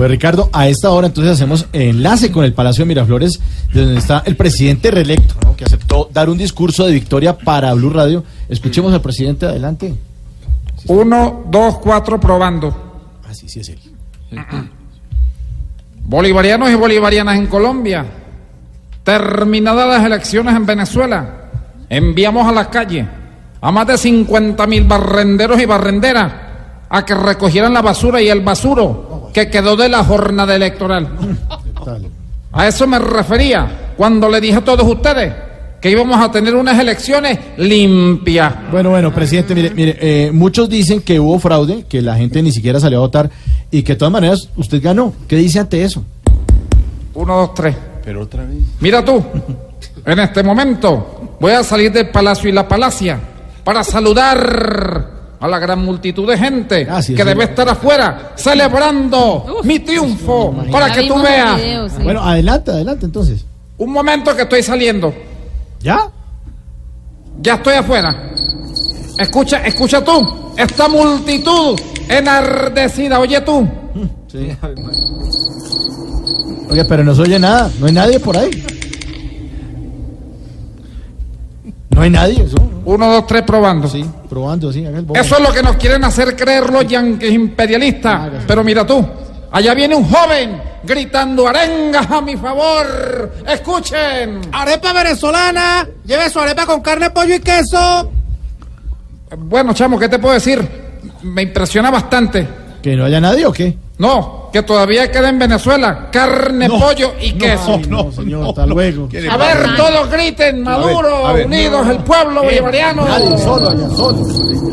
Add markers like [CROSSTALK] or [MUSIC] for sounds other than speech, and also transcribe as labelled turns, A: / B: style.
A: Pues Ricardo, a esta hora entonces hacemos enlace con el Palacio de Miraflores, de donde está el presidente reelecto, ¿no? que aceptó dar un discurso de victoria para Blue Radio. Escuchemos al presidente, adelante.
B: Uno, dos, cuatro, probando.
A: Ah, sí, sí es él. [CLEARS THROAT]
B: Bolivarianos y bolivarianas en Colombia. Terminadas las elecciones en Venezuela, enviamos a la calle a más de 50 mil barrenderos y barrenderas a que recogieran la basura y el basuro que quedó de la jornada electoral. A eso me refería cuando le dije a todos ustedes que íbamos a tener unas elecciones limpias.
A: Bueno, bueno, presidente, mire, mire, eh, muchos dicen que hubo fraude, que la gente ni siquiera salió a votar y que de todas maneras usted ganó. ¿Qué dice ante eso?
B: Uno, dos, tres.
A: Pero otra vez.
B: Mira tú, en este momento voy a salir del palacio y la palacia para saludar a la gran multitud de gente
A: Ah,
B: que
A: sí.
B: debe estar afuera celebrando mi triunfo para que tú veas.
A: Bueno, adelante, adelante entonces.
B: Un momento que estoy saliendo,
A: ¿Ya?
B: ya estoy afuera. Escucha, escucha tú, esta multitud enardecida, oye tú.
A: Sí. Oye, pero no se oye nada, no hay nadie por ahí. No hay nadie, eso. ¿no?
B: Uno, dos, tres, probando.
A: Sí, probando, sí, el.
B: Eso es lo que nos quieren hacer creer los yanquis imperialistas. Pero mira tú, allá viene un joven gritando arengas a mi favor. Escuchen.
C: Arepa venezolana, lleve su arepa con carne, pollo y queso.
B: Bueno, chamo, ¿qué te puedo decir? Me impresiona bastante.
A: ¿Que no haya nadie o qué?
B: No, que todavía queda en Venezuela carne, pollo y queso.
A: No, no, señor, hasta luego.
B: A ver, todos griten, Maduro, unidos, el pueblo bolivariano.
A: Nadie, solo allá, solo.